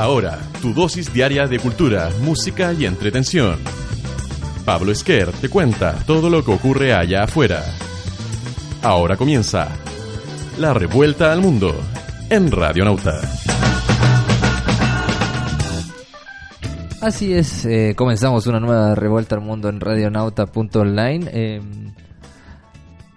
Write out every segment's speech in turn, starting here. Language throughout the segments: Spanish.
Ahora, tu dosis diaria de cultura, música y entretención. Pablo Esquer te cuenta todo lo que ocurre allá afuera. Ahora comienza La Revuelta al Mundo en Radio Nauta. Así es, eh, comenzamos una nueva revuelta al mundo en radionauta.online. Eh,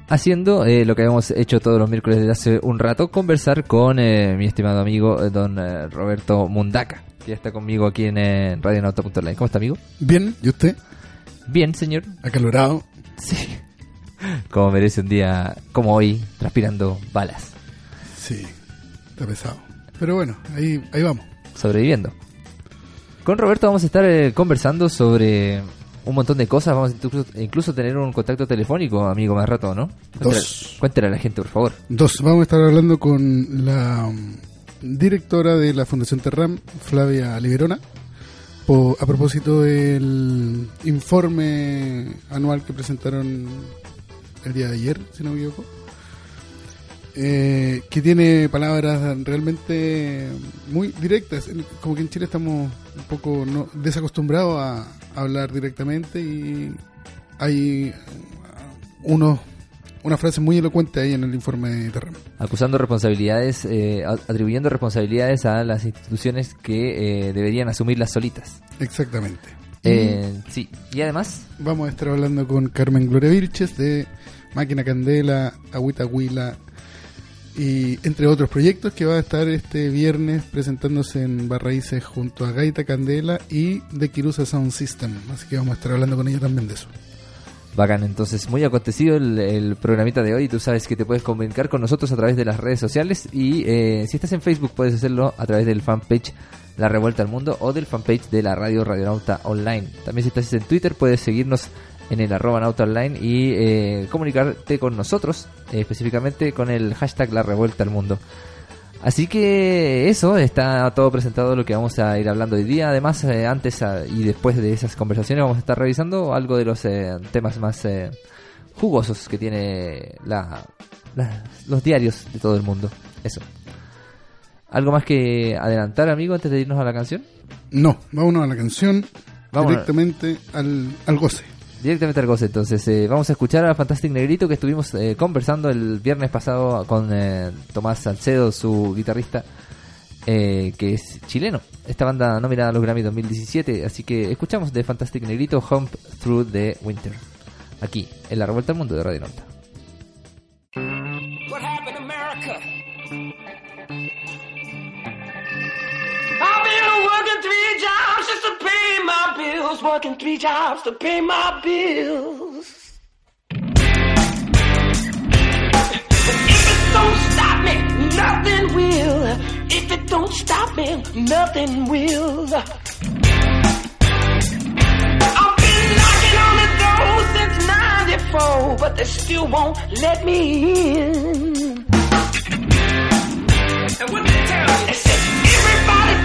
haciendo eh, lo que habíamos hecho todos los miércoles desde hace un rato, conversar con eh, mi estimado amigo eh, don eh, Roberto Mundaca, que ya está conmigo aquí en eh, radionauta.online. ¿Cómo está, amigo? Bien, ¿y usted? Bien, señor. Acalorado. Sí. Como merece un día como hoy, transpirando balas, Sí, está pesado. Pero bueno, ahí, ahí vamos. sobreviviendo. Con Roberto vamos a estar eh, conversando sobre un montón de cosas. Vamos a incluso, incluso tener un contacto telefónico, amigo, más rato, ¿no? Cuéntale, Dos. cuéntale a la gente, por favor. Dos, vamos a estar hablando con la mm, directora de la Fundación Terram, Flavia Liberona, a propósito del informe anual que presentaron el día de ayer, si no me equivoco. Eh, que tiene palabras realmente muy directas. Como que en Chile estamos un poco no- desacostumbrados a hablar directamente y hay unos una frase muy elocuente ahí en el informe de Terram. acusando responsabilidades, eh, atribuyendo responsabilidades a las instituciones que eh, deberían asumirlas solitas. Exactamente. Eh, sí, y además, Vamos a estar hablando con Carmen Gloria Vilches de Máquina Candela, Agüita Huila y entre otros proyectos que va a estar este viernes presentándose en Barraíces junto a Gaita Candela y de Kirusa Sound System. Así que vamos a estar hablando con ella también de eso. bacán, entonces muy acontecido el, programita de hoy. Tú sabes que te puedes comunicar con nosotros a través de las redes sociales y eh, si estás en Facebook puedes hacerlo a través del fanpage La Revuelta al Mundo o del fanpage de la radio Radionauta Online. También si estás en Twitter puedes seguirnos en el arroba nauta online y eh, comunicarte con nosotros, eh, específicamente con el hashtag La Revuelta al Mundo. Así que eso, está todo presentado lo que vamos a ir hablando hoy día. Además, eh, antes ah, y después de esas conversaciones vamos a estar revisando algo de los eh, temas más eh, jugosos que tiene la, la- los diarios de todo el mundo. Eso. ¿Algo más que adelantar, amigo, antes de irnos a la canción? No, vámonos a la canción Vamos directamente al, al goce. Directamente al goce, entonces eh, vamos a escuchar a Fantastic Negrito que estuvimos eh, conversando el viernes pasado con eh, Tomás Salcedo, su guitarrista, que es chileno. Esta banda nominada a los Grammy 2017, así que escuchamos de Fantastic Negrito Hump Through the Winter, aquí, en la revuelta al mundo de Radio Nota. Bills, working three jobs to pay my bills. If it don't stop me, nothing will. If it don't stop me, nothing will. I've been knocking on the door since 94, but they still won't let me in. And what they tell you?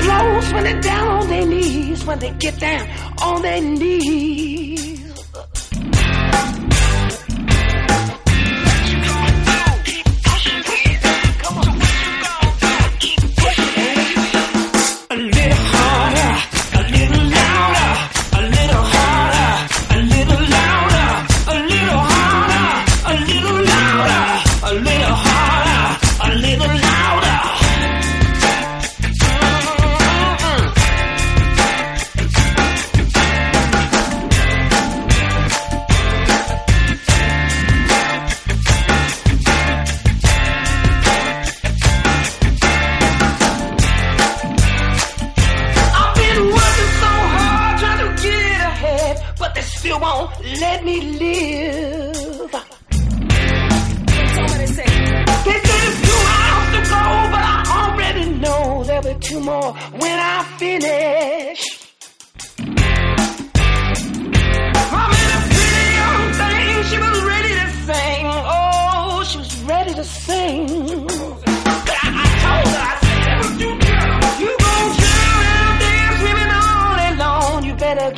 Blows when they're down on their knees, when they get down on their knees.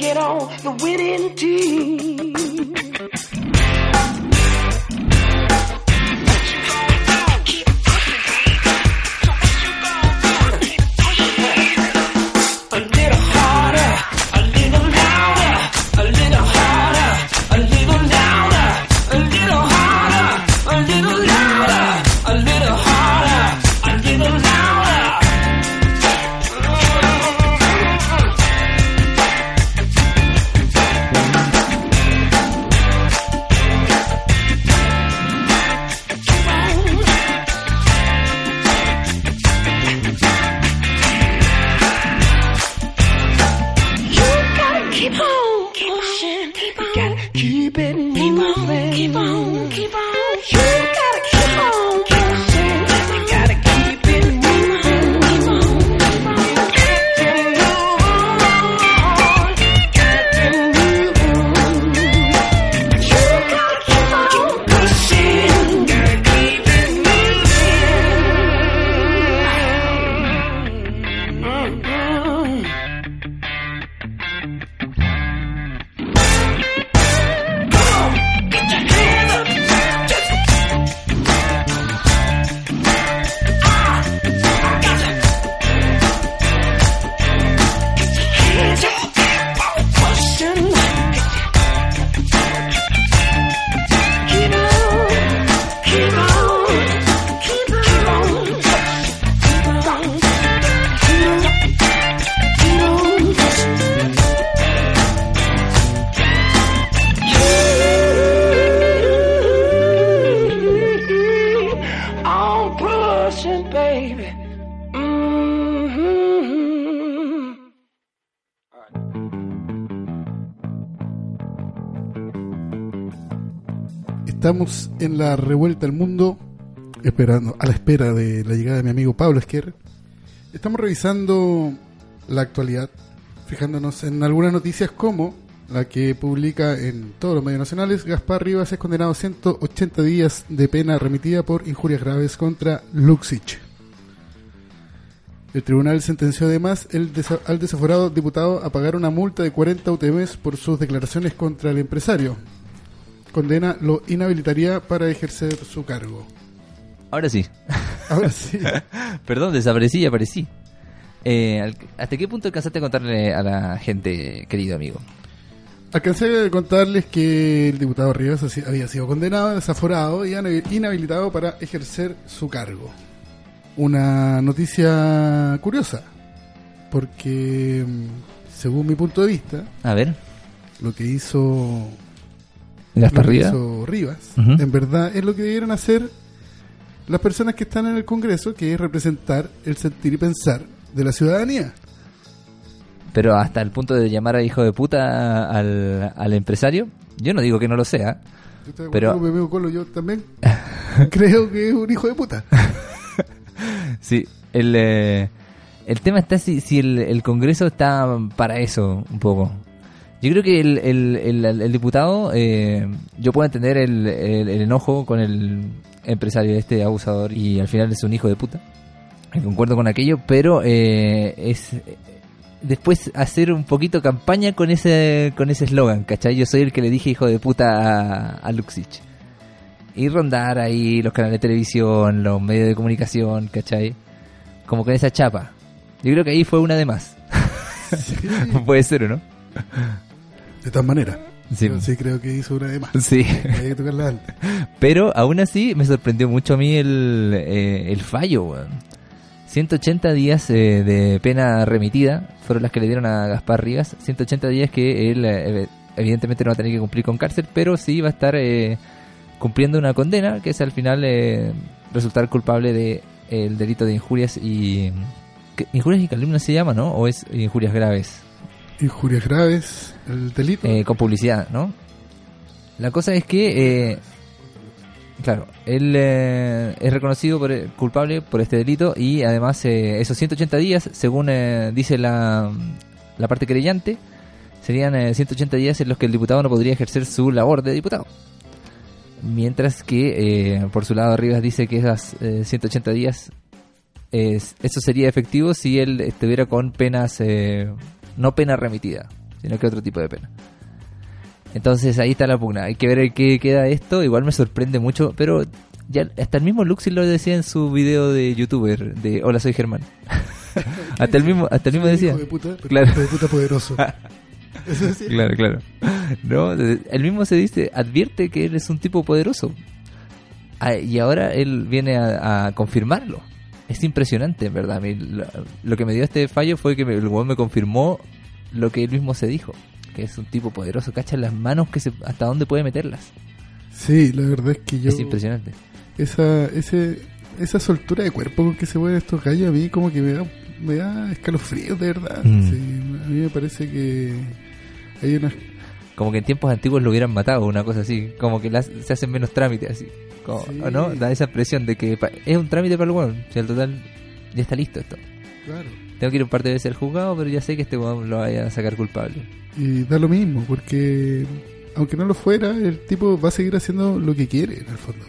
Get on the winning team. Estamos en la revuelta del mundo, esperando, a la espera de la llegada de mi amigo Pablo Esquer. Estamos revisando la actualidad, fijándonos en algunas noticias como la que publica en todos los medios nacionales, Gaspar Rivas es condenado a 180 días de pena remitida por injurias graves contra Luxich. El tribunal sentenció además el desa- al desaforado diputado a pagar una multa de 40 UTMs por sus declaraciones contra el empresario. Condena lo inhabilitaría para ejercer su cargo. Ahora sí. Ahora sí. Perdón, desaparecí y aparecí. Eh, ¿Hasta qué punto alcanzaste a contarle a la gente, querido amigo? Alcancé a contarles que el diputado Rivas había sido condenado, desaforado y inhabilitado para ejercer su cargo. Una noticia curiosa, porque mm, según mi punto de vista, A ver, lo que hizo, Que Rivas. Rivas, Ujú. en verdad es lo que debieron hacer las personas que están en el Congreso, que es representar el sentir y pensar de la ciudadanía. Pero hasta el punto de llamar a hijo de puta al, al empresario, yo no digo que no lo sea. Yo Pero- Colo, yo también creo que es un hijo de puta. Sí, el, eh, el tema está si, si el, el Congreso está para eso un poco. Yo creo que el, el, el- el diputado, eh, yo puedo entender el, enojo con el empresario este abusador y al final es un hijo de puta. Y concuerdo con aquello, pero eh, es eh, después hacer un poquito campaña con ese con ese eslogan, ¿cachai? Yo soy el que le dije hijo de puta a, a Luxich. Y rondar ahí los canales de televisión, los medios de comunicación, ¿cachai? Como con esa chapa. Yo creo que ahí fue una de más. Sí, Puede ser, ¿o no? de todas maneras. Sí. Yo sí creo que hizo una de más. Sí. Hay que tocarla antes. Pero aún así me sorprendió mucho a mí el, eh, el fallo, weón. 180 días eh, de pena remitida fueron las que le dieron a Gaspar Rivas. 180 días que él eh, evidentemente no va a tener que cumplir con cárcel, pero sí va a estar eh, cumpliendo una condena que es al final eh, resultar culpable de el delito de injurias y... ¿Injurias y calumnias se llama, no? ¿O es injurias graves? Injurias graves, el delito. Eh, con publicidad, ¿no? La cosa es que eh, Claro, él eh, es reconocido por, culpable por este delito y además eh, esos 180 días, según eh, dice la, la parte creyente, serían eh, 180 días en los que el diputado no podría ejercer su labor de diputado. Mientras que eh, por su lado Rivas dice que esas eh, 180 días, es, eso sería efectivo si él estuviera con penas, eh, no pena remitida, sino que otro tipo de pena. Entonces ahí está la pugna. Hay que ver en qué queda esto. Igual me sorprende mucho, pero ya hasta el mismo Luxi lo decía en su video de youtuber de Hola soy Germán. hasta el mismo, hasta el mismo decía. Hijo de puta, pero Claro. hijo de puta poderoso. Eso decía. Claro, claro. No, él mismo se dice, advierte que él es un tipo poderoso. Ah, y ahora él viene a, a confirmarlo. Es impresionante, en verdad. A mí, lo, lo que me dio este fallo fue que me, el weón me confirmó lo que él mismo se dijo. Que es un tipo poderoso. Cacha las manos que se, hasta dónde puede meterlas. Sí, la verdad es que yo. Es impresionante. Esa, ese, esa soltura de cuerpo con que se mueven estos gallos a mí como que me da, me da escalofríos de verdad. Mm. Sí, a mí me parece que hay unas... Como que en tiempos antiguos lo hubieran matado, una cosa así. Como que las- se hacen menos trámites así. Como- Sí. ¿o ¿No? Da esa impresión de que es un trámite para el weón. Si al total ya está listo esto. Claro. Tengo que ir un par de veces al juzgado, pero ya sé que este weón lo vaya a sacar culpable. Y da lo mismo, porque aunque no lo fuera, el tipo va a seguir haciendo lo que quiere, en el fondo.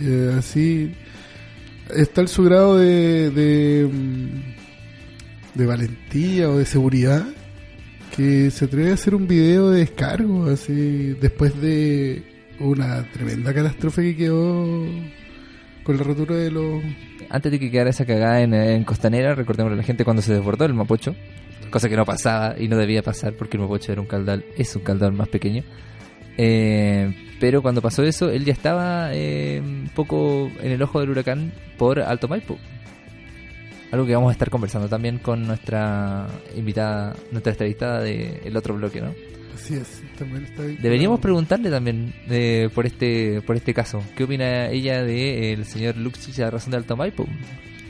Eh, así está en su grado de, de, mm, de valentía o de seguridad que se atreve a hacer un video de descargo así después de una tremenda catástrofe que quedó con la rotura de los Antes de que quedara esa cagada en, Costanera, recordemos a la gente cuando se desbordó el Mapocho, cosa que no pasaba y no debía pasar porque el Mapocho era un caudal, es un caudal más pequeño. Eh, pero cuando pasó eso, él ya estaba eh, un poco en el ojo del huracán por Alto Maipo. Algo que vamos a estar conversando también con nuestra invitada, nuestra entrevistada del otro bloque, ¿no? Así es también está vinculado. Deberíamos preguntarle también eh, por este por este caso. ¿Qué opina ella del señor Luxich a razón de Alto Maipo?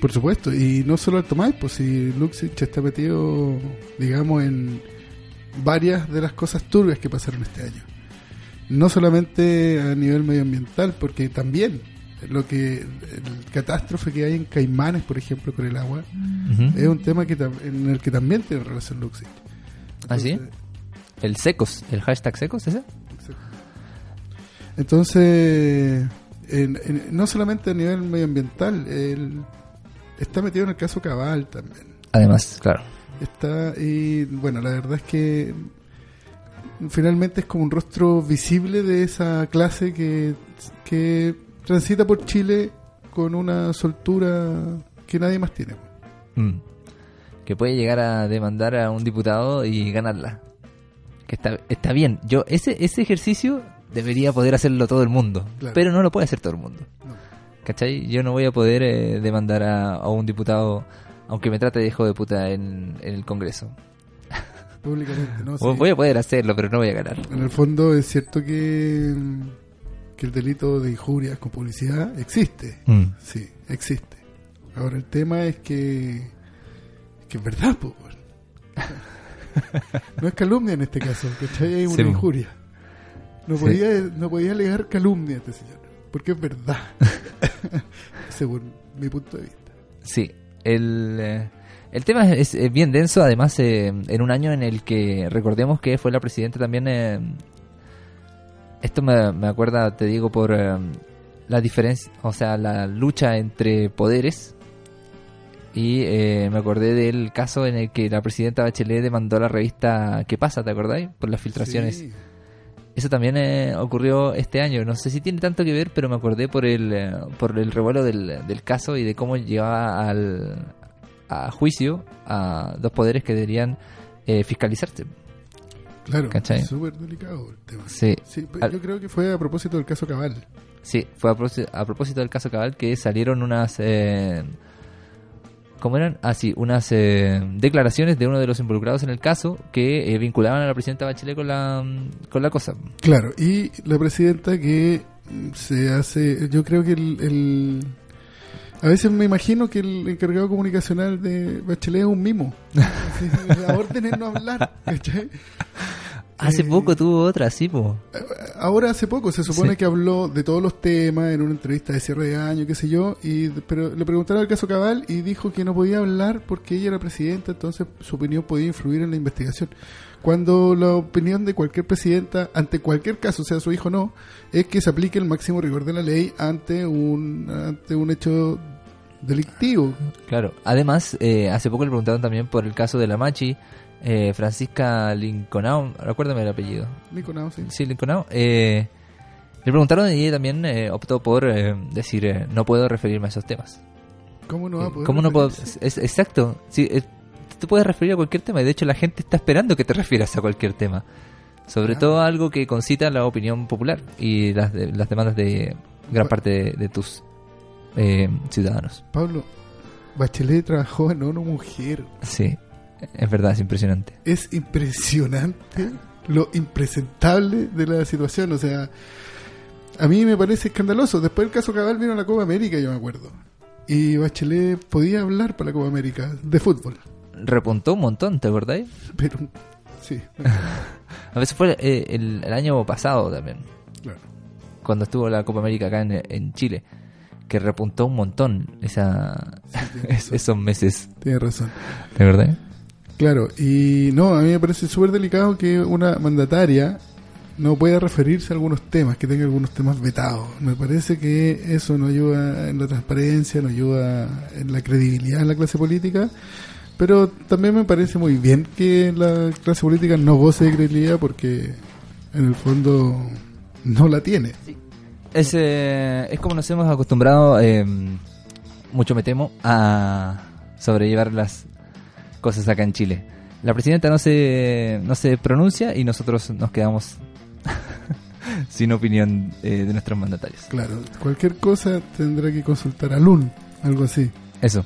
Por supuesto, y no solo Alto Maipo, si Luxich está metido, digamos, en varias de las cosas turbias que pasaron este año. No solamente a nivel medioambiental, porque también lo que el catástrofe que hay en Caimanes, por ejemplo, con el agua, es un tema que en el que también tiene relación Luxich. ¿Ah, sí? El secos, el hashtag secos, ¿ese? Entonces, en- en- no solamente a nivel medioambiental, está metido en el caso Cabal también. Además, claro. Está, y bueno, la verdad es que finalmente es como un rostro visible de esa clase que, que transita por Chile con una soltura que nadie más tiene. Mm. Que puede llegar a demandar a un diputado y ganarla. Que está, está bien. Yo, ese, ese ejercicio debería poder hacerlo todo el mundo. Claro. Pero no lo puede hacer todo el mundo. No. ¿Cachai? Yo no voy a poder eh, demandar a, a un diputado, aunque me trate de hijo de puta en, en el Congreso. Públicamente, ¿no? Sí. Voy a poder hacerlo, pero no voy a ganar. En el fondo es cierto que, que el delito de injurias con publicidad existe. Mm. Sí, existe. Ahora el tema es que, que es verdad, weón. No es calumnia en este caso, ¿cachai? Hay una Sí, injuria. No Sí. podía, no podía alegar calumnia a este señor, porque es verdad. Según mi punto de vista. Sí, el, eh, el tema es, es bien denso, además eh, en un año en el que recordemos que fue la presidenta también... eh, esto me, me acuerda, te digo, por eh, la diferencia, o sea, la lucha entre poderes. Y eh, me acordé del caso en el que la presidenta Bachelet demandó a la revista ¿Qué pasa? ¿Te acordáis? Por las filtraciones. Sí. Eso también eh, ocurrió este año. No sé si tiene tanto que ver, pero me acordé por el, eh, por el revuelo del, del caso y de cómo llevaba al, a juicio a dos poderes que deberían eh, fiscalizarse. Claro, es súper delicado el tema. Sí, Sí, Al- yo creo que fue a propósito del caso Cabal. sí, fue a, propósito- a propósito del caso Cabal que salieron unas... ¿Cómo eran? Ah, sí, unas eh, declaraciones de uno de los involucrados en el caso que eh, vinculaban a la presidenta Bachelet con la, con la cosa. Claro, y la presidenta que se hace, yo creo que el, el- a veces me imagino que el encargado comunicacional de Bachelet es un mimo. Así, la orden es no hablar. ¿cachai? Hace Eh, poco tuvo otra, sí, po. ahora hace poco se supone Sí. que habló de todos los temas en una entrevista de cierre de año, qué sé yo, y pero le preguntaron el caso Cabal y dijo que no podía hablar porque ella era presidenta, entonces su opinión podía influir en la investigación. Cuando la opinión de cualquier presidenta, ante cualquier caso, sea su hijo o no, es que se aplique el máximo rigor de la ley ante un, ante un hecho delictivo. Claro. Además, eh, hace poco le preguntaron también por el caso de la Machi, eh, Francisca Lincolnau, recuérdame el apellido. Niconao, sí. Sí, Lincolnau. Eh, le preguntaron y ella también eh, optó por eh, decir, eh, no puedo referirme a esos temas. ¿Cómo no va a poder ¿Cómo no puedo? Es, exacto. Sí, eh, te puedes referir a cualquier tema y de hecho la gente está esperando que te refieras a cualquier tema. Sobre Claro. todo algo que concita la opinión popular y las, de- las demandas de gran parte de, de tus eh, ciudadanos. Pablo, Bachelet trabajó en ONU Mujer. Sí, es verdad, es impresionante. es impresionante lo impresentable de la situación. O sea, a mí me parece escandaloso. Después el caso Cabal vino a la Copa América, yo me acuerdo. Y Bachelet podía hablar para la Copa América de fútbol. Repuntó un montón, ¿te acordáis? Pero, sí, A veces fue eh, el, el año pasado también, claro. cuando estuvo la Copa América acá en, en Chile, que repuntó un montón esa, es- esos meses, Tiene razón. ¿de verdad? Claro, y no, a mí me parece súper delicado que una mandataria no pueda referirse a algunos temas, que tenga algunos temas vetados. Me parece que eso no ayuda en la transparencia, no ayuda en la credibilidad de la clase política, pero también me parece muy bien que la clase política no goce de credibilidad porque en el fondo no la tiene. Es, eh, es como nos hemos acostumbrado, eh, mucho me temo, a sobrellevar las cosas acá en Chile. La presidenta no se, no se pronuncia y nosotros nos quedamos sin opinión eh, de nuestros mandatarios. Claro, cualquier cosa tendrá que consultar al UN, algo así. Eso.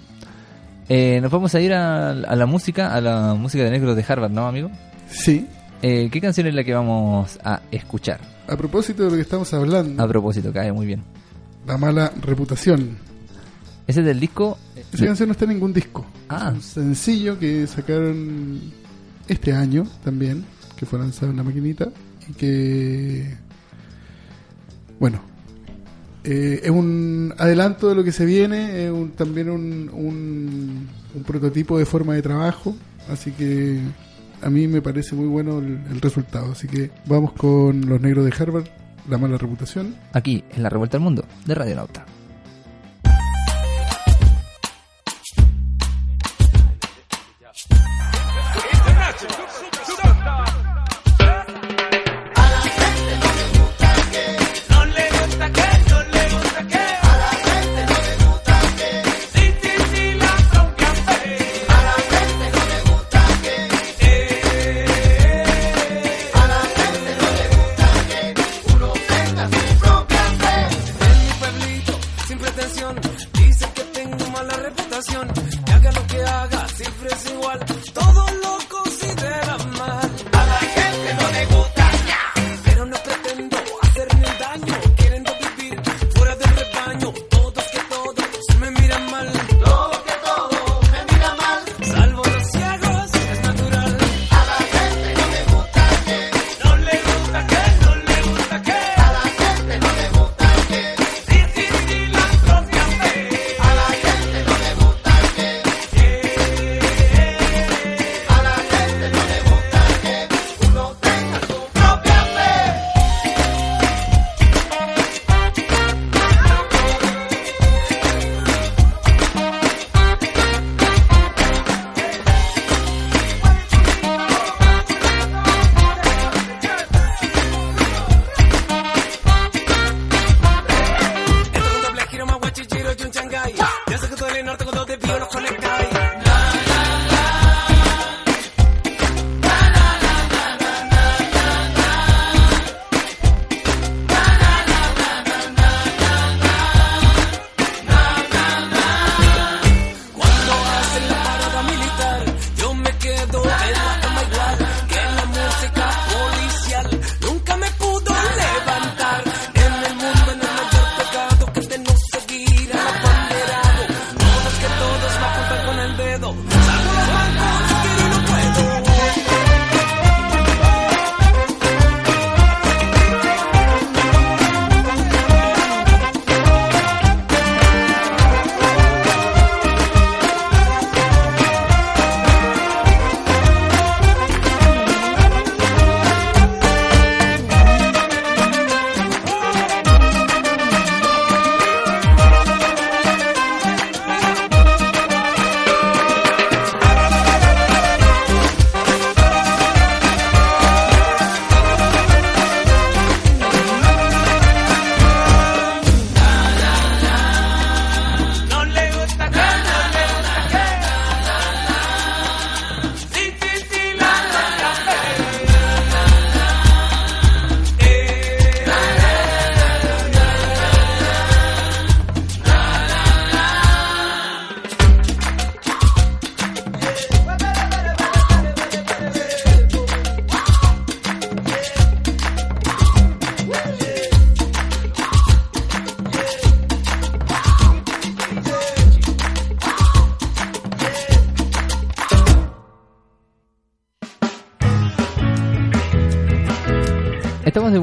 Eh, nos vamos a ir a, a la música, a la música de negros de Harvard, ¿no, amigo? Sí, Eh, ¿Qué canción es la que vamos a escuchar? a propósito de lo que estamos hablando, A propósito, cae muy bien. la mala reputación. Ese es del disco. Esa canción no está en ningún disco. Ah. Es un sencillo que sacaron este año también, que fue lanzado en la maquinita y que, bueno, eh, es un adelanto de lo que se viene, es un- también un, un, un prototipo de forma de trabajo, así que a mí me parece muy bueno el, el resultado. Así que vamos con los negros de Harvard, la mala reputación. Aquí, en la revuelta al mundo, de Radio Nauta.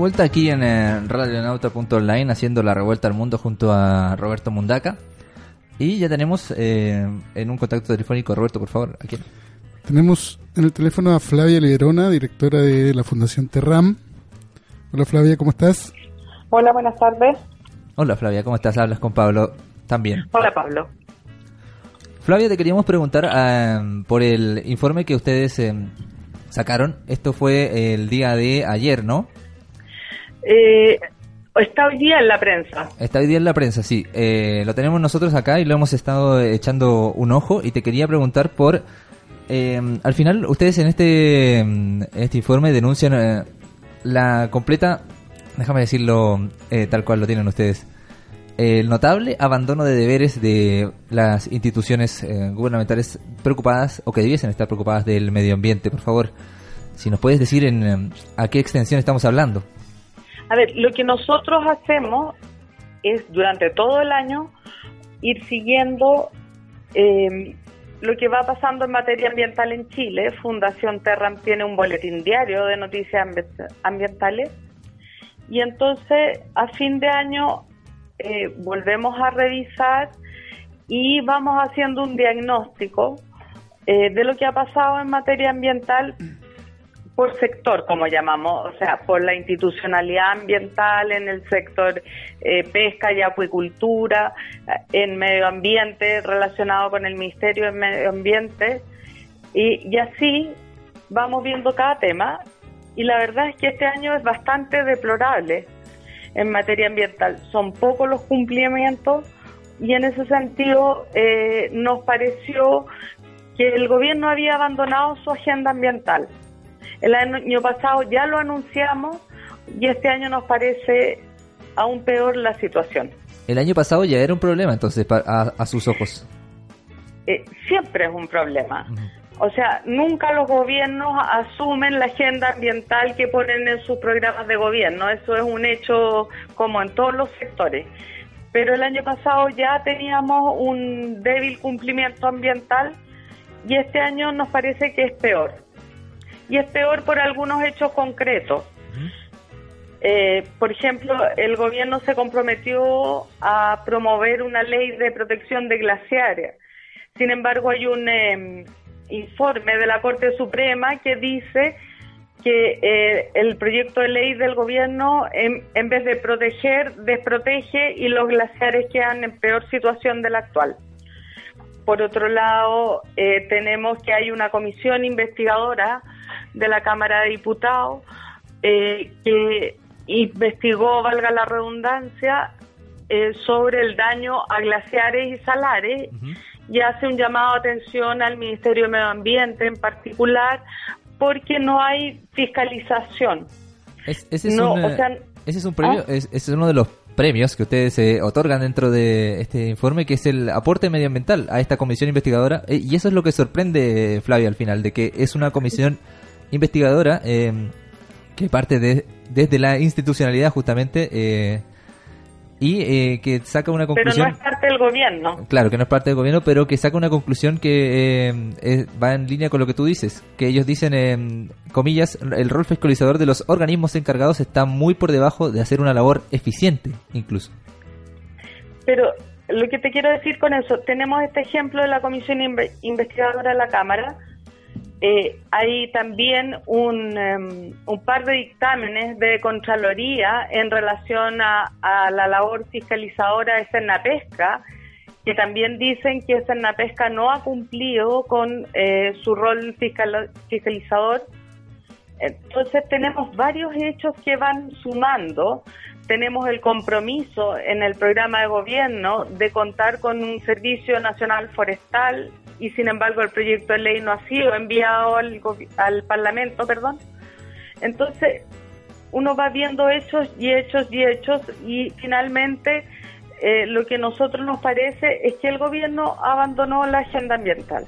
Vuelta aquí en radionauta.online haciendo la revuelta al mundo junto a Roberto Mundaca. Y ya tenemos eh, en un contacto telefónico, Roberto, por favor, aquí. Tenemos en el teléfono a Flavia Liberona, directora de la Fundación Terram. Hola Flavia, ¿cómo estás? Hola, buenas tardes. Hola Flavia, ¿cómo estás? Hablas con Pablo también. Hola, Pablo. Flavia, te queríamos preguntar eh, por el informe que ustedes eh, sacaron. Esto fue el día de ayer, ¿no? Eh, está hoy día en la prensa. Está hoy día en la prensa, sí. Eh, lo tenemos nosotros acá y lo hemos estado echando un ojo y te quería preguntar por... eh, al final, ustedes en este, este informe denuncian eh, la completa, déjame decirlo eh, tal cual lo tienen ustedes, el notable abandono de deberes de las instituciones eh, gubernamentales preocupadas o que debiesen estar preocupadas del medio ambiente. Por favor, si nos puedes decir en a qué extensión estamos hablando. A ver, lo que nosotros hacemos es durante todo el año ir siguiendo eh, lo que va pasando en materia ambiental en Chile. Fundación Terram tiene un boletín diario de noticias ambi- ambientales y entonces a fin de año eh, volvemos a revisar y vamos haciendo un diagnóstico eh, de lo que ha pasado en materia ambiental por sector, como llamamos, o sea, por la institucionalidad ambiental en el sector eh, pesca y acuicultura, eh, en medio ambiente relacionado con el Ministerio de Medio Ambiente, y, y así vamos viendo cada tema, y la verdad es que este año es bastante deplorable en materia ambiental. Son pocos los cumplimientos y en ese sentido eh, nos pareció que el gobierno había abandonado su agenda ambiental. El año pasado ya lo anunciamos y este año nos parece aún peor la situación. El año pasado ya era un problema, entonces, a sus ojos. Eh, siempre es un problema. O sea, nunca los gobiernos asumen la agenda ambiental que ponen en sus programas de gobierno. Eso es un hecho como en todos los sectores. Pero el año pasado ya teníamos un débil cumplimiento ambiental y este año nos parece que es peor. Y es peor por algunos hechos concretos. Eh, por ejemplo, el gobierno se comprometió a promover una ley de protección de glaciares. Sin embargo, hay un eh, informe de la Corte Suprema que dice que eh, el proyecto de ley del gobierno, en, en vez de proteger, desprotege y los glaciares quedan en peor situación de la actual. Por otro lado, eh, tenemos que hay una comisión investigadora de la Cámara de Diputados eh, que investigó, valga la redundancia, eh, sobre el daño a glaciares y salares y hace un llamado de atención al Ministerio de Medio Ambiente en particular porque no hay fiscalización. Es- ese, es No, un, o sea, ese es un premio, ¿ah? es, es uno de los premios que ustedes eh, otorgan dentro de este informe, que es el aporte medioambiental a esta comisión investigadora. Eh, y eso es lo que sorprende, Flavia, al final, de que es una comisión investigadora eh, que parte de, desde la institucionalidad justamente eh, y eh, que saca una Pero conclusión... no es parte del gobierno. Claro, que no es parte del gobierno, pero que saca una conclusión que eh, es- va en línea con lo que tú dices. Que ellos dicen, en comillas, el rol fiscalizador de los organismos encargados está muy por debajo de hacer una labor eficiente, incluso. Pero lo que te quiero decir con eso, tenemos este ejemplo de la comisión inve- investigadora de la Cámara. Eh, hay también un, em, un par de dictámenes de Contraloría en relación a, a la labor fiscalizadora de Cernapesca, que también dicen que Cernapesca no ha cumplido con eh, su rol fiscal- fiscalizador. Entonces tenemos varios hechos que van sumando. Tenemos el compromiso en el programa de gobierno de contar con un servicio nacional forestal y sin embargo el proyecto de ley no ha sido enviado al, al Parlamento, perdón. Entonces uno va viendo hechos y hechos y hechos y finalmente eh, lo que a nosotros nos parece es que el gobierno abandonó la agenda ambiental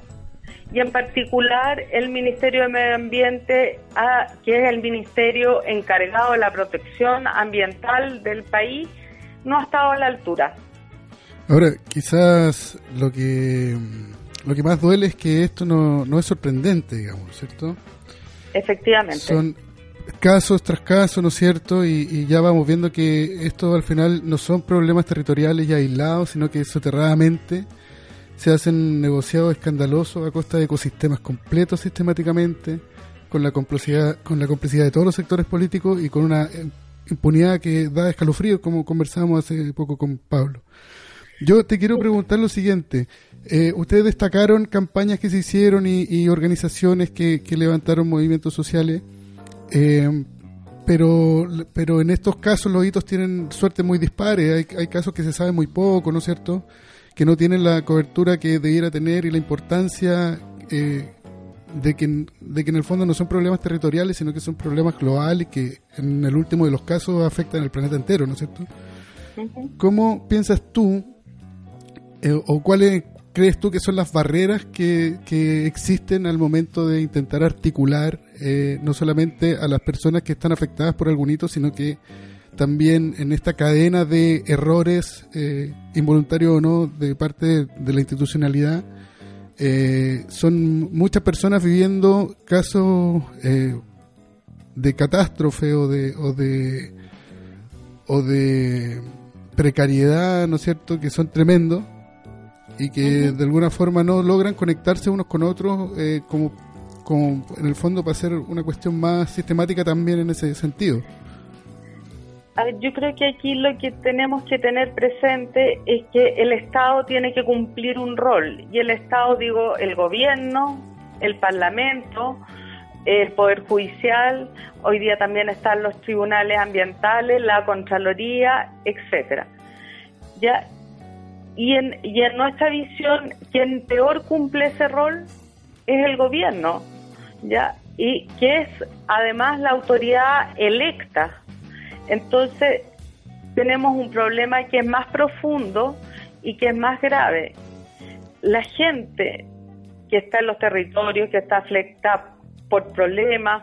y en particular el Ministerio de Medio Ambiente, ah, que es el ministerio encargado de la protección ambiental del país, no ha estado a la altura. Ahora, quizás lo que lo que más duele es que esto no, no es sorprendente, digamos, ¿cierto? Efectivamente. Son casos tras casos, ¿no es cierto? Y, y ya vamos viendo que esto al final no son problemas territoriales y aislados, sino que soterradamente se hacen negociados escandalosos a costa de ecosistemas completos sistemáticamente, con la complicidad, con la complicidad de todos los sectores políticos y con una impunidad que da escalofríos, como conversábamos hace poco con Pablo. Yo te quiero preguntar lo siguiente. Eh, ustedes destacaron campañas que se hicieron y, y organizaciones que, que levantaron movimientos sociales, eh, pero, pero en estos casos los hitos tienen suerte muy dispares. Hay, hay casos que se sabe muy poco, ¿no es cierto? Que no tienen la cobertura que debiera tener y la importancia eh, de, que, de que en el fondo no son problemas territoriales, sino que son problemas globales que en el último de los casos afectan al planeta entero, ¿no es cierto? ¿Cómo piensas tú eh, o cuáles crees tú que son las barreras que, que existen al momento de intentar articular eh, no solamente a las personas que están afectadas por algún hito, sino que también en esta cadena de errores, eh, involuntarios o no, de parte de, la institucionalidad? Eh, son muchas personas viviendo casos eh, de catástrofe o de, o de o de precariedad, ¿no es cierto?, que son tremendos y que de alguna forma no logran conectarse unos con otros eh, como, como en el fondo para hacer una cuestión más sistemática también en ese sentido. Yo creo que aquí lo que tenemos que tener presente es que el Estado tiene que cumplir un rol y el Estado, digo, el gobierno, el Parlamento, el Poder Judicial, hoy día también están los tribunales ambientales, la Contraloría, etcétera. Ya y en, y en nuestra visión, quien peor cumple ese rol es el gobierno, ¿ya? Y que es además la autoridad electa. Entonces, tenemos un problema que es más profundo y que es más grave. La gente que está en los territorios, que está afectada por problemas,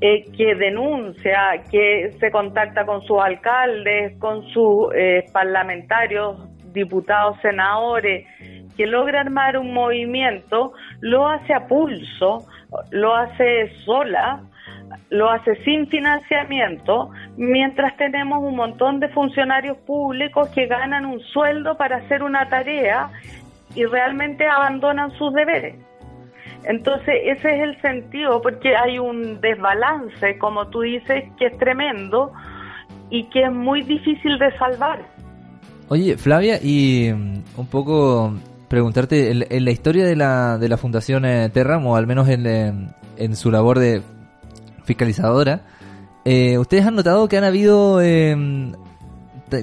eh, que denuncia, que se contacta con sus alcaldes, con sus eh, parlamentarios, diputados, senadores, que logra armar un movimiento, lo hace a pulso, lo hace sola, lo hace sin financiamiento, mientras tenemos un montón de funcionarios públicos que ganan un sueldo para hacer una tarea y realmente abandonan sus deberes. Entonces, ese es el sentido, porque hay un desbalance, como tú dices, que es tremendo y que es muy difícil de salvar. Oye, Flavia, y mm, un poco preguntarte, en, la historia de la, de la Fundación eh, Terram, o al menos en, eh, en su labor de fiscalizadora, eh, ¿ustedes han notado que han habido eh,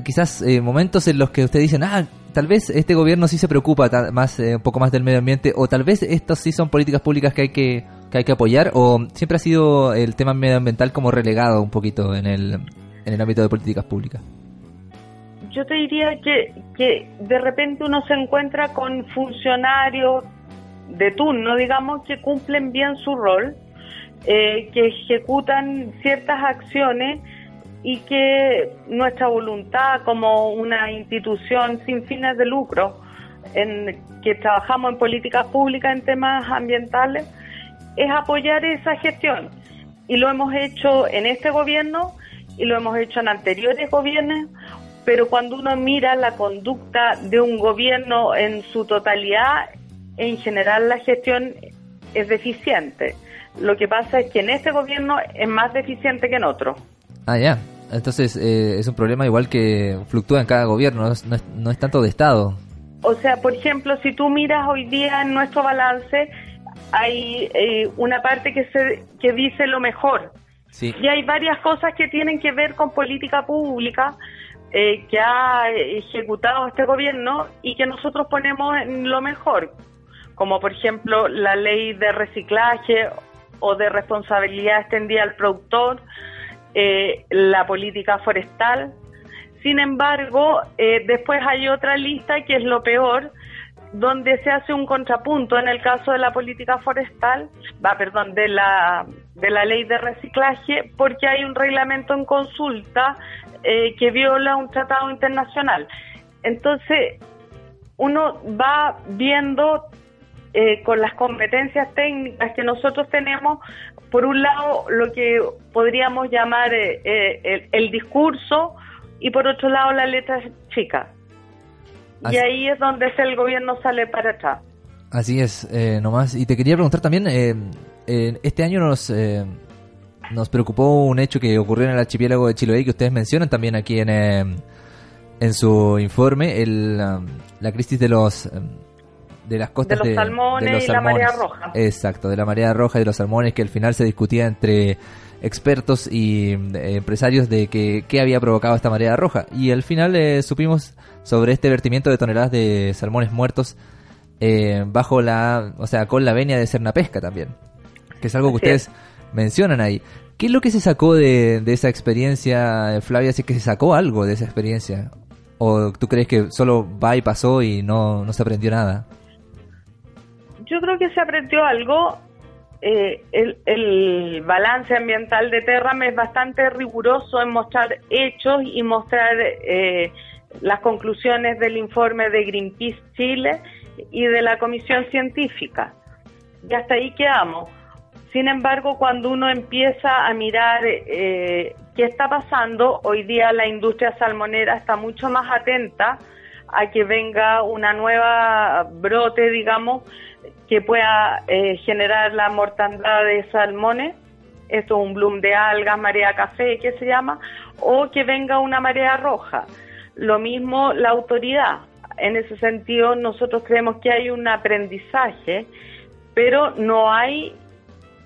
quizás eh, momentos en los que ustedes dicen, ah, tal vez este gobierno sí se preocupa más eh, un poco más del medio ambiente, o tal vez estas sí son políticas públicas que hay que, que hay que apoyar, o siempre ha sido el tema medioambiental como relegado un poquito en el, en el ámbito de políticas públicas? Yo te diría que, que de repente uno se encuentra con funcionarios de turno, digamos, que cumplen bien su rol, eh, que ejecutan ciertas acciones y que nuestra voluntad como una institución sin fines de lucro, en que trabajamos en políticas públicas en temas ambientales, es apoyar esa gestión. Y lo hemos hecho en este gobierno y lo hemos hecho en anteriores gobiernos, pero cuando uno mira la conducta de un gobierno en su totalidad, en general la gestión es deficiente. Lo que pasa es que en este gobierno es más deficiente que en otro. Ah, ya. Entonces eh, es un problema igual que fluctúa en cada gobierno, no es, no tanto de Estado. O sea, por ejemplo, si tú miras hoy día en nuestro balance, hay eh, una parte que, se, que dice lo mejor. Sí. Y hay varias cosas que tienen que ver con política pública eh, que ha ejecutado este gobierno y que nosotros ponemos en lo mejor, como por ejemplo la ley de reciclaje o de responsabilidad extendida al productor, eh, la política forestal. Sin embargo, eh, después hay otra lista que es lo peor, donde se hace un contrapunto en el caso de la política forestal, va, perdón, de la de la ley de reciclaje, porque hay un reglamento en consulta eh, que viola un tratado internacional. Entonces, uno va viendo eh, con las competencias técnicas que nosotros tenemos, por un lado lo que podríamos llamar eh, eh, el, el discurso y por otro lado la letra chica. Así- Y ahí es donde el gobierno sale para atrás. Así es, eh, nomás. Y te quería preguntar también, eh, eh, este año nos eh, nos preocupó un hecho que ocurrió en el archipiélago de Chiloé que ustedes mencionan también aquí en, eh, en su informe, el, um, la crisis de los um, de las costas De los salmones y la marea roja. Exacto, de la marea roja y de los salmones que al final se discutía entre expertos y eh, empresarios de que qué había provocado esta marea roja y al final eh, supimos sobre este vertimiento de toneladas de salmones muertos eh, bajo la, o sea, con la venia de Cernapesca también, que es algo que Así es. Mencionan ahí. ¿Qué es lo que se sacó de, de esa experiencia, eh, Flavia? Si es que se sacó algo de esa experiencia. ¿O tú crees que solo va y pasó y no, no se aprendió nada? Yo creo que se aprendió algo. Eh, el, el balance ambiental de Terram es bastante riguroso en mostrar hechos y mostrar eh, las conclusiones del informe de Greenpeace Chile y de la Comisión Científica. Y hasta ahí quedamos. Sin embargo, cuando uno empieza a mirar eh, qué está pasando, hoy día la industria salmonera está mucho más atenta a que venga una nueva brote, digamos, que pueda eh, generar la mortandad de salmones. Esto es un bloom de algas, marea café, que se llama, o que venga una marea roja. Lo mismo la autoridad. En ese sentido, nosotros creemos que hay un aprendizaje, pero no hay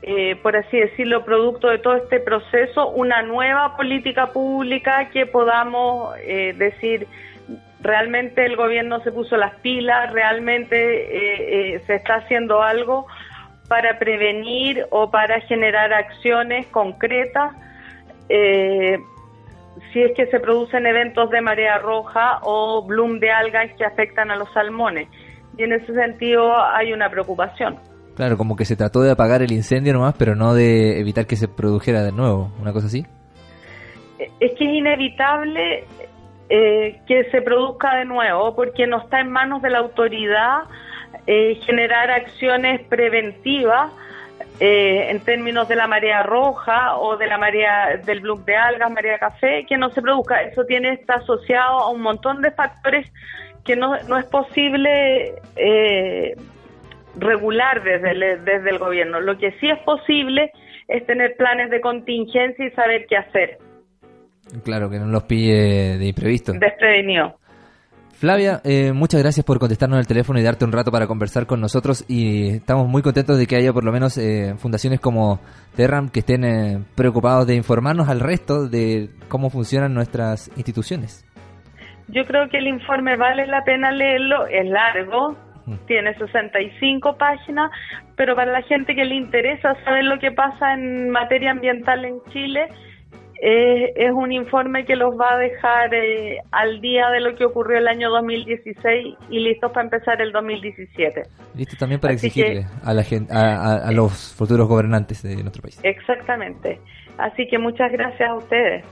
eh, por así decirlo, producto de todo este proceso, una nueva política pública que podamos eh, decir, realmente el gobierno se puso las pilas, realmente eh, eh, se está haciendo algo para prevenir o para generar acciones concretas. eh, si es que se producen eventos de marea roja o bloom de algas que afectan a los salmones. Y en ese sentido hay una preocupación. Claro, como que se trató de apagar el incendio nomás, pero no de evitar que se produjera de nuevo, una cosa así. es que es inevitable eh, que se produzca de nuevo porque no está en manos de la autoridad eh, generar acciones preventivas eh, en términos de la marea roja o de la marea del bloom de algas, marea café, que no se produzca. Eso tiene está asociado a un montón de factores que no, no es posible eh, regular desde el, desde el gobierno. Lo que sí es posible es tener planes de contingencia y saber qué hacer. Claro, que no los pille de imprevisto. Desprevenido. Flavia, eh, muchas gracias por contestarnos el teléfono y darte un rato para conversar con nosotros y estamos muy contentos de que haya por lo menos eh, fundaciones como Terram que estén eh, preocupados de informarnos al resto de cómo funcionan nuestras instituciones. Yo creo que el informe vale la pena leerlo, es largo, tiene 65 páginas, pero para la gente que le interesa saber lo que pasa en materia ambiental en Chile, eh, es un informe que los va a dejar eh, al día de lo que ocurrió el año 2016 y listos para empezar el 2017. Listo también para Así exigirle a, la gente, a, a- a los futuros gobernantes de nuestro país. Exactamente. Así que muchas gracias a ustedes.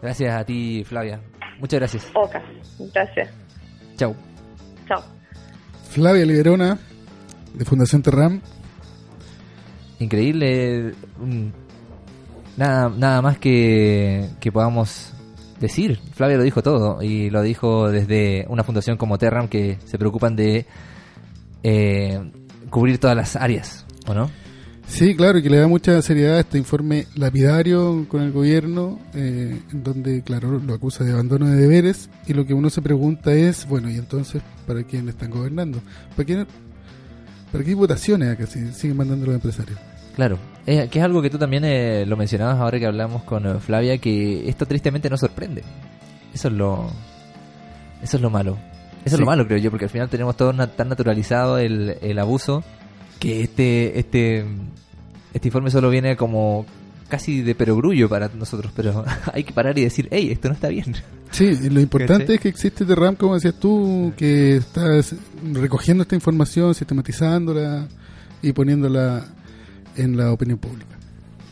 Gracias a ti, Flavia. Muchas gracias. Oca, gracias. Chau. Chao. Flavia Liberona, de Fundación Terram. Increíble. mm, Nada, nada más que, que podamos decir. Flavia lo dijo todo y lo dijo desde una fundación como Terram que se preocupan de eh, cubrir todas las áreas, ¿o no? Sí, claro, y que le da mucha seriedad a este informe lapidario con el gobierno, eh, en donde, claro, lo acusa de abandono de deberes, y lo que uno se pregunta es, bueno, ¿y entonces para quién están gobernando? ¿Para, quién, para qué votaciones acá si siguen mandando los empresarios? Claro, eh, que es algo que tú también eh, lo mencionabas ahora que hablamos con eh, Flavia, que esto tristemente no sorprende. Eso es lo, eso es lo malo. Eso es lo malo, creo yo, porque al final tenemos todo na- tan naturalizado el, el abuso que este, este, este informe solo viene como casi de perogrullo para nosotros, pero hay que parar y decir, hey, esto no está bien. Sí, y lo importante es que existe Terram, como decías tú, que estás recogiendo esta información, sistematizándola y poniéndola en la opinión pública.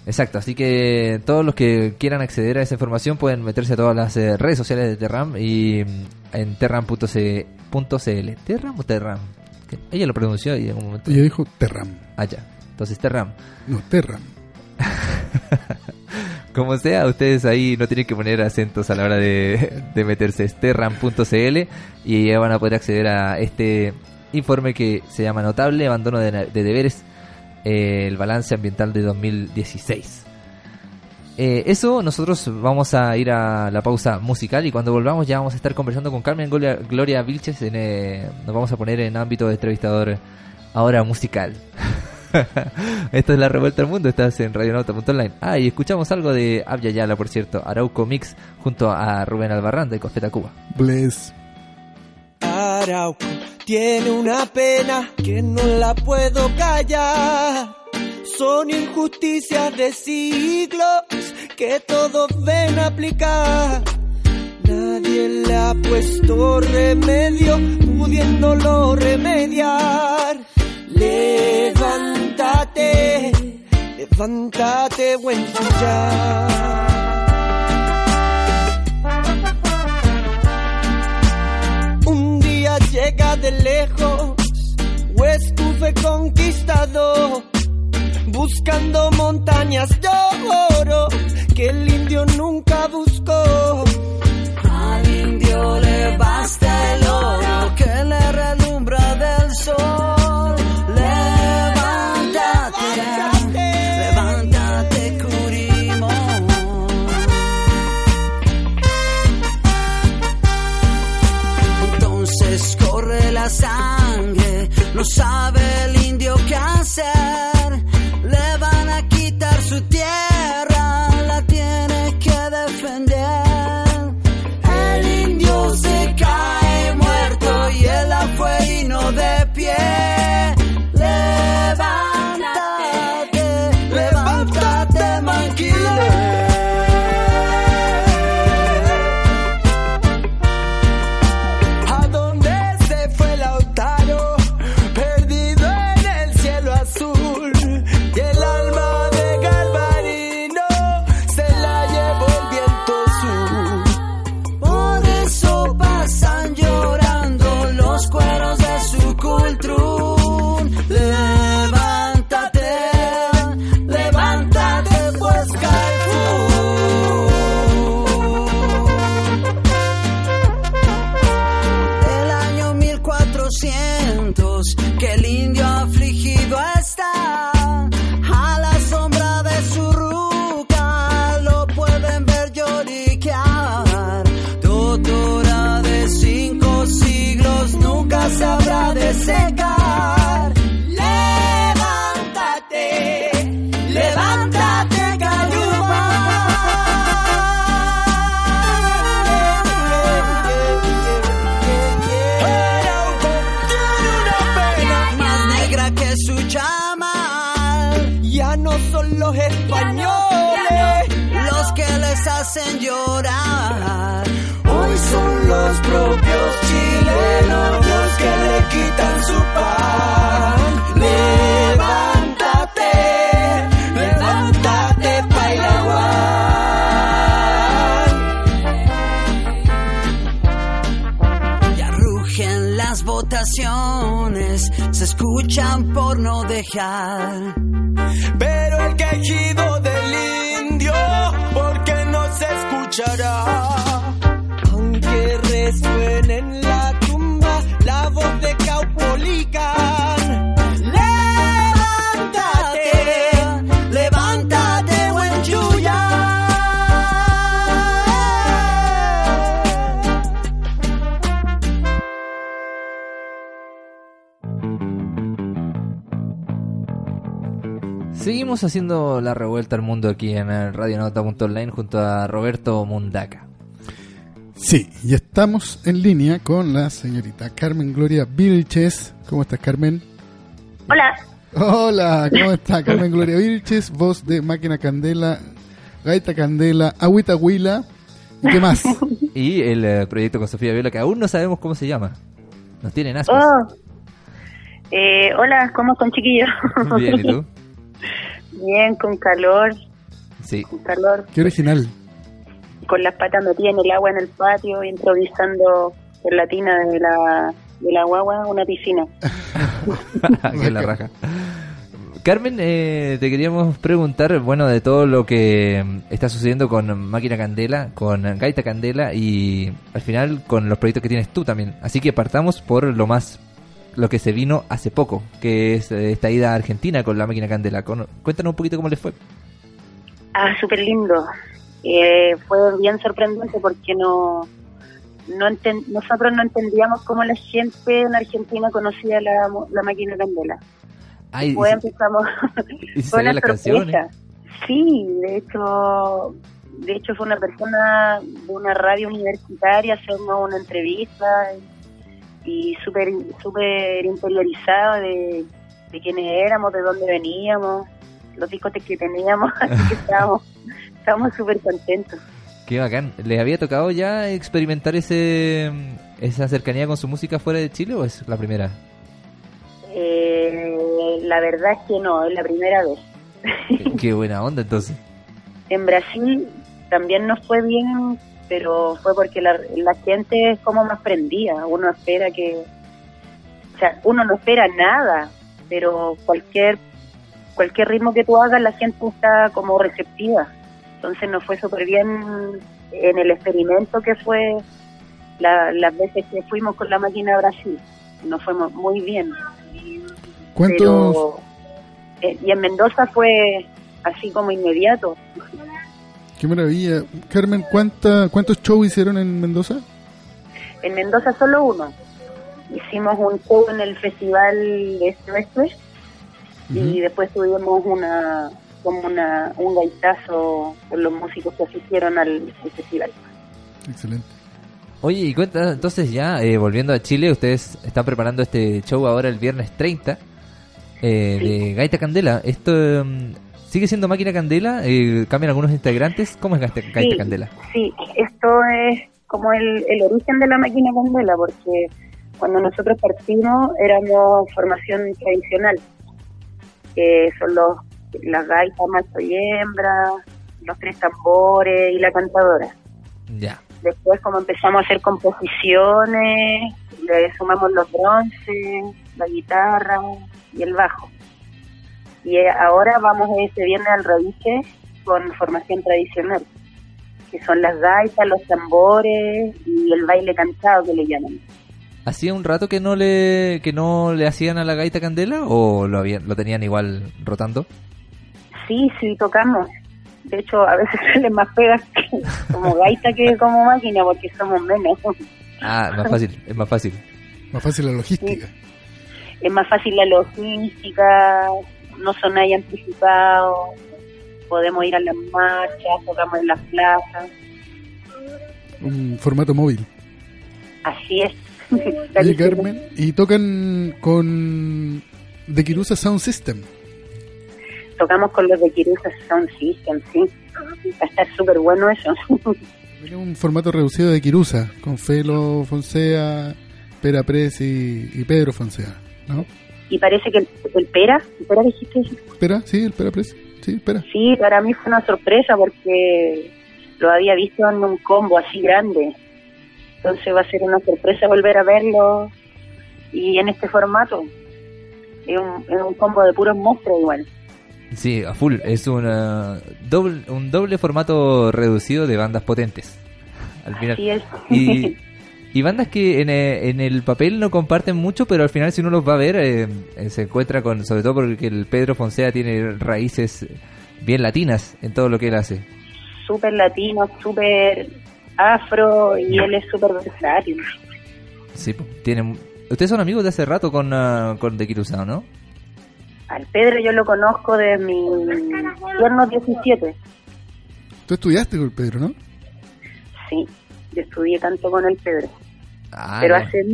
Exacto, así que todos los que quieran acceder a esa información pueden meterse a todas las eh, redes sociales de Terram y mm, en terram.cl. ¿Terram o Terram? Ella lo pronunció y en un momento. Ella dijo Terram. Ah, ya. Entonces, Terram. No, Terram. Como sea, ustedes ahí no tienen que poner acentos a la hora de, de meterse. Es terram.cl y ya van a poder acceder a este informe que se llama Notable Abandono de, de Deberes, eh, el balance ambiental de 2016. Eh, eso, nosotros vamos a ir a la pausa musical y cuando volvamos ya vamos a estar conversando con Carmen Gloria, Gloria Vilches. En, eh, nos vamos a poner en ámbito de entrevistador ahora musical. Esto es la revuelta del mundo, estás en radionauta.online. Ah, y escuchamos algo de Abya Yala, por cierto, Arauco Mix, junto a Rubén Albarrán de Cofeta Cuba. Bless. Arauco tiene una pena que no la puedo callar. Son injusticias de siglos que todos ven aplicar. Nadie le ha puesto remedio, pudiéndolo remediar. Levántate, levántate, buen ya. Un día llega de lejos, Huescufe conquistador, buscando montañas de oro que el indio nunca buscó. Al indio le basta el oro que le relumbra del sol. Levántate, levántate, Curimón. Entonces corre la sangre, no sabe escuchan por no dejar. Pero el quejido del indio, porque no se escuchará. Aunque resuene Seguimos haciendo la revuelta al mundo aquí en el radionauta.online junto a Roberto Mundaca. Sí, y estamos en línea con la señorita Carmen Gloria Vilches. ¿Cómo estás, Carmen? Hola, Hola, ¿cómo está Carmen Gloria Vilches? Voz de Máquina Candela, Gaita Candela, Agüita Huila. ¿Y qué más? Y el eh, proyecto con Sofía Viola, que aún no sabemos cómo se llama. Nos tienen ascuas. oh. Eh, hola, ¿cómo están chiquillos? Bien, ¿y tú? Bien, con calor, Sí. con calor, Qué original. con las patas metidas en el agua en el patio, improvisando en la tina de la, de la guagua una piscina. que la raja. Carmen, eh, te queríamos preguntar, bueno, de todo lo que mm, está sucediendo con Máquina Candela, con Gaita Candela y al final con los proyectos que tienes tú también. Así que partamos por lo más, lo que se vino hace poco, que es eh, esta ida a Argentina con la Máquina Candela. Con- cuéntanos un poquito cómo les fue. Ah, súper lindo. Eh, fue bien sorprendente porque no, no enten- nosotros no entendíamos cómo la gente en Argentina conocía la, la máquina candela. Ay, Después y- empezamos. y se una las canciones. Sí, de hecho, de hecho fue una persona de una radio universitaria haciendo una entrevista y y súper súper interiorizado de, de quiénes éramos, de dónde veníamos, los discotes que teníamos, así que estábamos estábamos súper contentos. Qué bacán. ¿Les había tocado ya experimentar ese esa cercanía con su música fuera de Chile o es la primera? Eh, la verdad es que no, es la primera vez. Qué- Qué buena onda entonces. En Brasil también nos fue bien, pero fue porque la, la gente es como más prendida. Uno espera que. O sea, uno no espera nada, pero cualquier cualquier ritmo que tú hagas, la gente está como receptiva. Entonces nos fue súper bien en el experimento que fue la- las veces que fuimos con la máquina a Brasil. Nos fue mu- muy bien. ¿Cuántos, Pero, eh, y en Mendoza fue así como inmediato. Qué maravilla. Carmen, ¿cuánta, ¿cuántos shows hicieron en Mendoza? En Mendoza solo uno. Hicimos un show en el festival de este oeste y después tuvimos una como una, un gaitazo con los músicos que asistieron al, al festival. Excelente. Oye, y cuenta, entonces ya, eh, volviendo a Chile, ustedes están preparando este show ahora el viernes 30 eh, de Gaita Candela. ¿Esto mm, sigue siendo Máquina Candela? Eh, ¿Cambian algunos integrantes? ¿Cómo es Sí. Candela? Sí, esto es como el, el origen de la máquina candela, porque cuando nosotros partimos éramos formación tradicional, que son los las gaitas macho y hembra, los tres tambores y la cantadora. Ya. Después como empezamos a hacer composiciones, le sumamos los bronces, la guitarra y el bajo. Y eh, ahora vamos este viernes al Raíces con formación tradicional, que son las gaitas, los tambores y el baile cantado que le llaman. ¿Hacía un rato que no le que no le hacían a la Gaita Candela o lo habían lo tenían igual rotando? Sí, sí, tocamos. De hecho, a veces salen más pegas que- como gaita que como máquina porque somos menos. Ah, más fácil, es más fácil. Más fácil la logística. es más fácil la logística, no son ahí amplificados, podemos ir a las marchas, tocamos en las plazas, Un formato móvil. así es. Oye, Carmen, y tocan con The Kirusa Sound System. Tocamos con los de Kirusa Sound System, sí. Va a estar súper bueno eso. Es un formato reducido de Kirusa, con Felo Fonsea, Pera Pres y, y Pedro Fonsea, ¿no? Y parece que el, el Pera, ¿el Pera dijiste? ¿Pera? Sí, el Pera Pres. Sí, Pera. Sí, para mí fue una sorpresa porque lo había visto en un combo así grande. Entonces va a ser una sorpresa volver a verlo y en este formato. Es un, es un combo de puros monstruos igual. Sí, a full. Es una doble, un doble formato reducido de bandas potentes. Al final. Así es. Y, y bandas que en, eh, en el papel no comparten mucho, pero al final si uno los va a ver, eh, eh, se encuentra con, sobre todo porque el Pedro Fonsea tiene raíces bien latinas en todo lo que él hace. súper latino, súper afro y él es súper versátil. Sí, tienen, ustedes son amigos de hace rato con, ah, con The Kirusao, ¿no? Al Pedro yo lo conozco de mi tiernos 17. Tú estudiaste con Pedro, ¿no? Sí, yo estudié tanto con el Pedro. Ah, pero hace.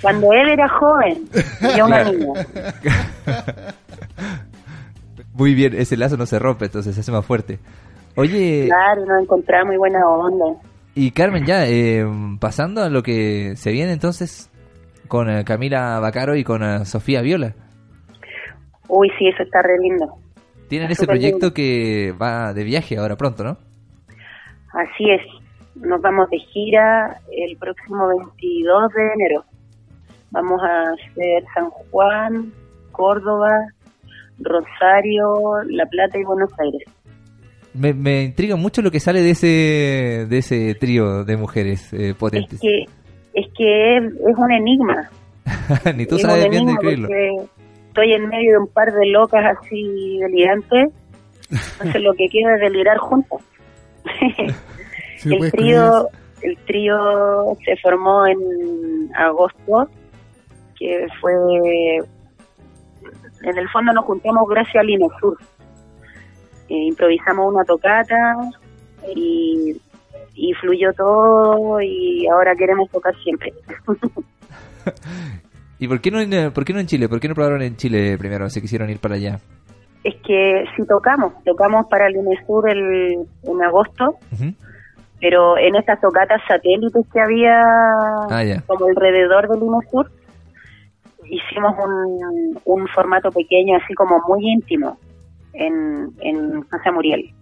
Cuando él era joven, y yo una niña. Muy bien, ese lazo no se rompe, entonces se hace más fuerte. Oye, Claro, nos encontramos muy buena onda. y Carmen, ya eh, pasando a lo que se viene entonces con eh, Camila Bacaro y con eh, Sofía Viola. Uy, sí, eso está re lindo. Tienen Está ese proyecto lindo. que va de viaje ahora pronto, ¿no? Así es. Nos vamos de gira el próximo 22 de enero. Vamos a hacer San Juan, Córdoba, Rosario, La Plata y Buenos Aires. Me, me intriga mucho lo que sale de ese de ese trío de mujeres eh, Es potentes. que es que es, es un enigma. Ni tú Es sabes bien describirlo. Estoy en medio de un par de locas así delirantes. Entonces lo que queda es delirar juntas. Si el trío el trío se formó en agosto que fue en el fondo nos juntamos gracias al INESUR Eh, improvisamos una tocata y, y fluyó todo y ahora queremos tocar siempre ¿Y por qué no en, eh, por qué no en Chile? ¿Por qué no probaron en Chile primero? Se quisieron ir para allá. es que si tocamos tocamos para el INESUR el, en agosto Ujú. Pero en estas tocatas satélites que había Ah, como alrededor del INESUR, hicimos un, un formato pequeño, así como muy íntimo, en, en Casa Muriel.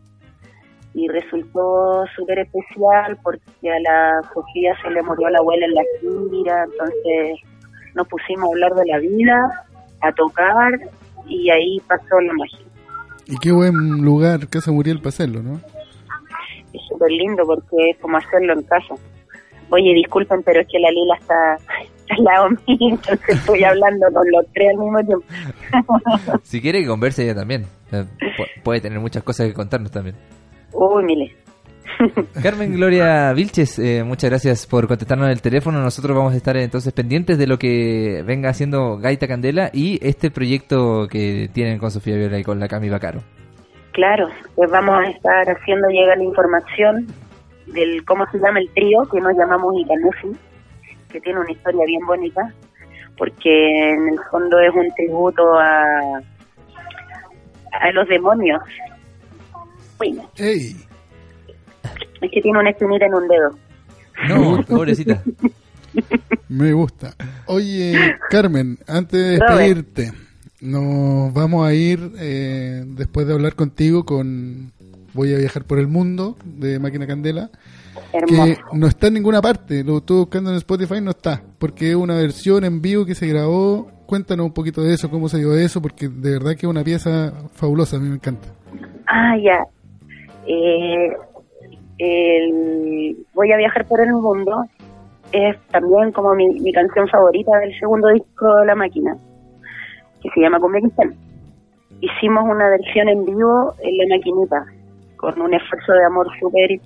Y resultó súper especial porque a la Sofía se le murió la abuela en la gira, entonces nos pusimos a hablar de la vida, a tocar, y ahí pasó la magia. Y qué buen lugar Casa Muriel para hacerlo, ¿no? Es súper lindo porque es como hacerlo en casa. Oye, disculpen, pero es que la Lila está al lado mío, entonces estoy hablando con los tres al mismo tiempo. Si quiere que converse ella también. Eh, pu- puede tener muchas cosas que contarnos también. Uy, mire. Carmen Gloria Vilches, eh, muchas gracias por contestarnos el teléfono. Nosotros vamos a estar entonces pendientes de lo que venga haciendo Gaita Candela y este proyecto que tienen con Sofía Viola y con la Cami Bacaro. Claro, pues vamos a estar haciendo llegar la información del cómo se llama el trío, que nos llamamos Icanusi, que tiene una historia bien bonita, porque en el fondo es un tributo a, a los demonios. Uy, ¡Ey! es que tiene una espinita en un dedo. No, pobrecita. Me gusta. Oye, Carmen, antes de Robert. Nos vamos a ir, eh, después de hablar contigo, con Voy a viajar por el mundo, de Máquina Candela, que Hermoso. no está en ninguna parte, lo estuve buscando en Spotify, no está, porque es una versión en vivo que se grabó. Cuéntanos un poquito de eso, cómo se dio eso, porque de verdad que es una pieza fabulosa, a mí me encanta. Ah, ya. Eh, el Voy a viajar por el mundo es también como mi, mi canción favorita del segundo disco de La Máquina, que se llama Convexistán. Hicimos una versión en vivo en La Maquinita, con un esfuerzo de amor súper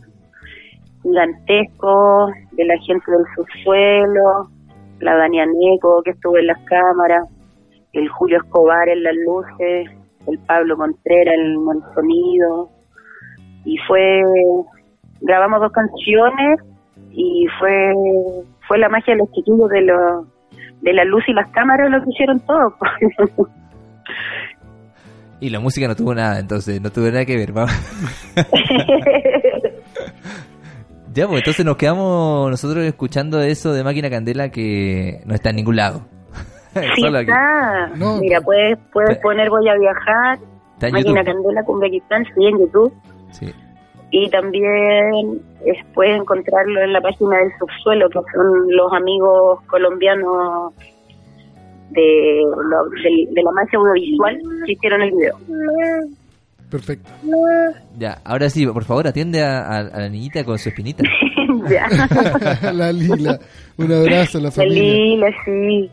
gigantesco de la gente del subsuelo, la Dania Neco que estuvo en las cámaras, el Julio Escobar en las luces, el Pablo Contreras en el sonido, y fue grabamos dos canciones y fue fue la magia de los chiquillos de los de la luz y las cámaras lo que hicieron todo Y la música no tuvo nada, entonces no tuvo nada que ver. vamos. Ya, pues entonces nos quedamos nosotros escuchando eso de Máquina Candela que no está en ningún lado. sí está No. mira puedes puedes poner voy a viajar máquina YouTube. candela con Uzbekistán sí en YouTube Sí. Y también eh, puedes encontrarlo en la página del subsuelo que son los amigos colombianos de, lo- de, de la magia audiovisual que hicieron el video Perfecto. Ya, ahora sí, por favor, atiende a, a- a la niñita con su espinita. ya la Lila, un abrazo a la La familia. Lila, sí.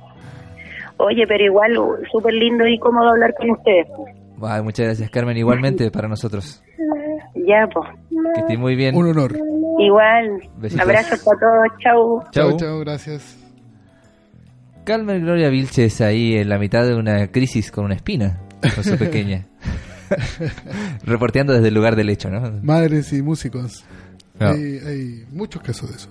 Oye, pero igual súper lindo y cómodo hablar con ustedes. Muchas gracias, Carmen. Igualmente para nosotros. Ya, pues. Que esté muy bien. Un honor. Igual. Besitos. Abrazos para todos. Chau. Chau. Chao, gracias. Carmen Gloria Vilches ahí en la mitad de una crisis con una espina, con su pequeña. Reporteando desde el lugar del hecho, ¿no? Madres y músicos. No. Hay, hay muchos casos de eso.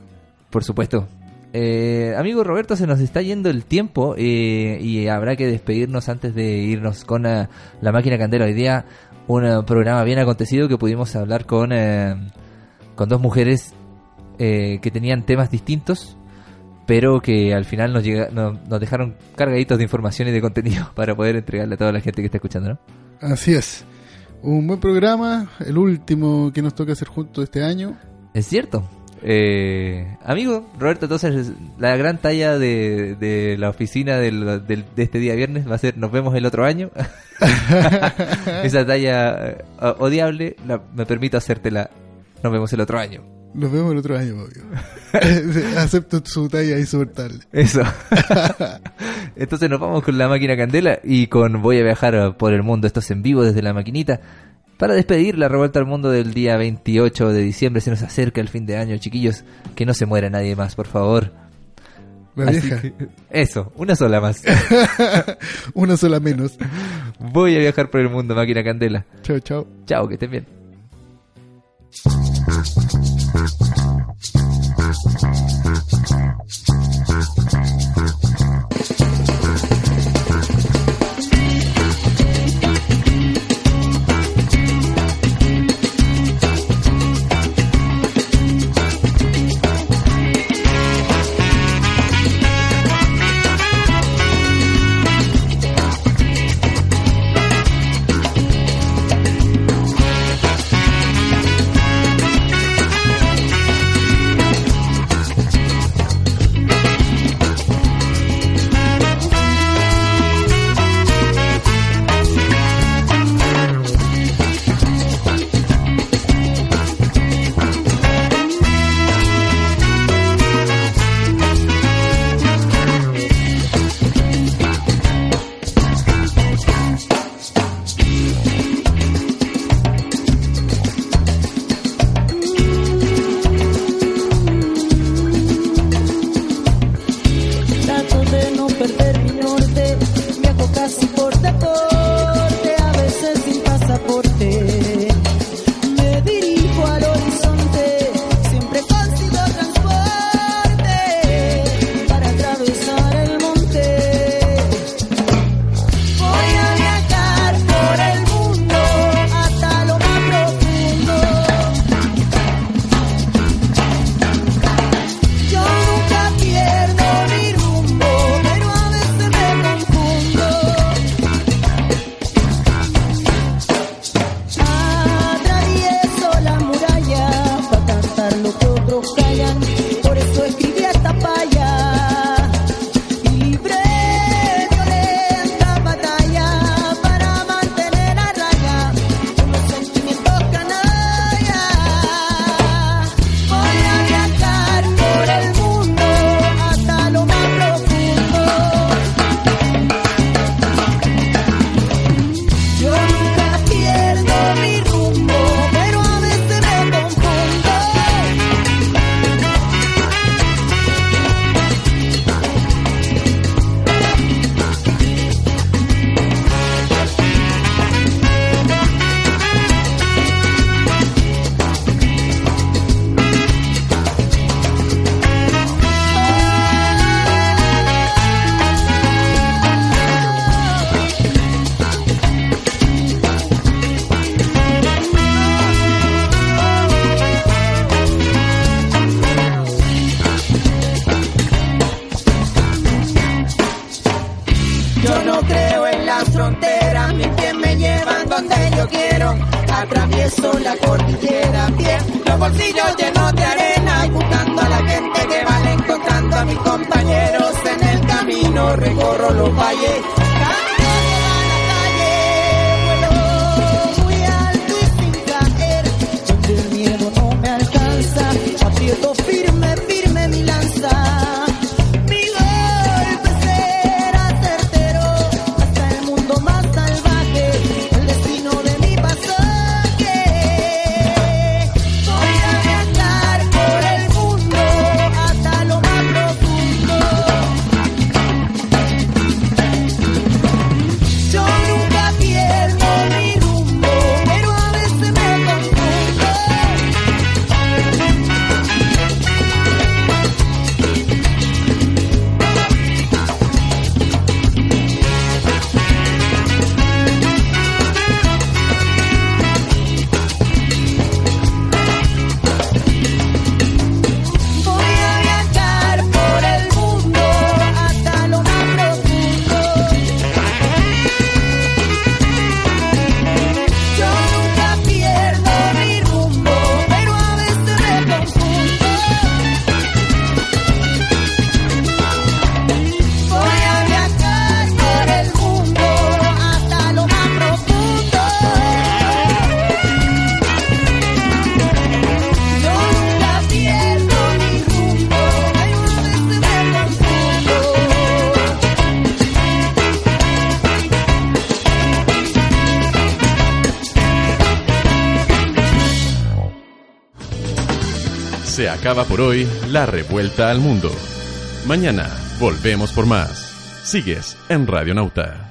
Por supuesto. Eh, amigo Roberto, se nos está yendo el tiempo eh, y habrá que despedirnos antes de irnos con la máquina candela. Hoy día un eh, programa bien acontecido que pudimos hablar con, eh, con dos mujeres eh, que tenían temas distintos, pero que al final nos, llega, no- nos dejaron cargaditos de información y de contenido para poder entregarle a toda la gente que está escuchando, ¿no? Así es. Un buen programa, el último que nos toca hacer juntos este año. Es cierto. Eh, amigo, Roberto, entonces la gran talla de, de la oficina del- del- de este día viernes va a ser nos vemos el otro año. Esa talla eh, odiable la- me permito hacértela nos vemos el otro año. Nos vemos el otro año, obvio. Acepto su talla insoportable. Eso. Entonces nos vamos con la máquina candela y con Voy a viajar por el mundo. Esto es en vivo desde la maquinita. Para despedir la revuelta al mundo del día 28 de diciembre. Se nos acerca el fin de año, chiquillos. Que no se muera nadie más, por favor. La Así vieja. que- eso, una sola más. Una sola menos. Voy a viajar por el mundo, máquina candela. Chao, chao. Chao, que estén bien. Acaba por hoy la revuelta al mundo. Mañana volvemos por más. Sigues en Radio Nauta.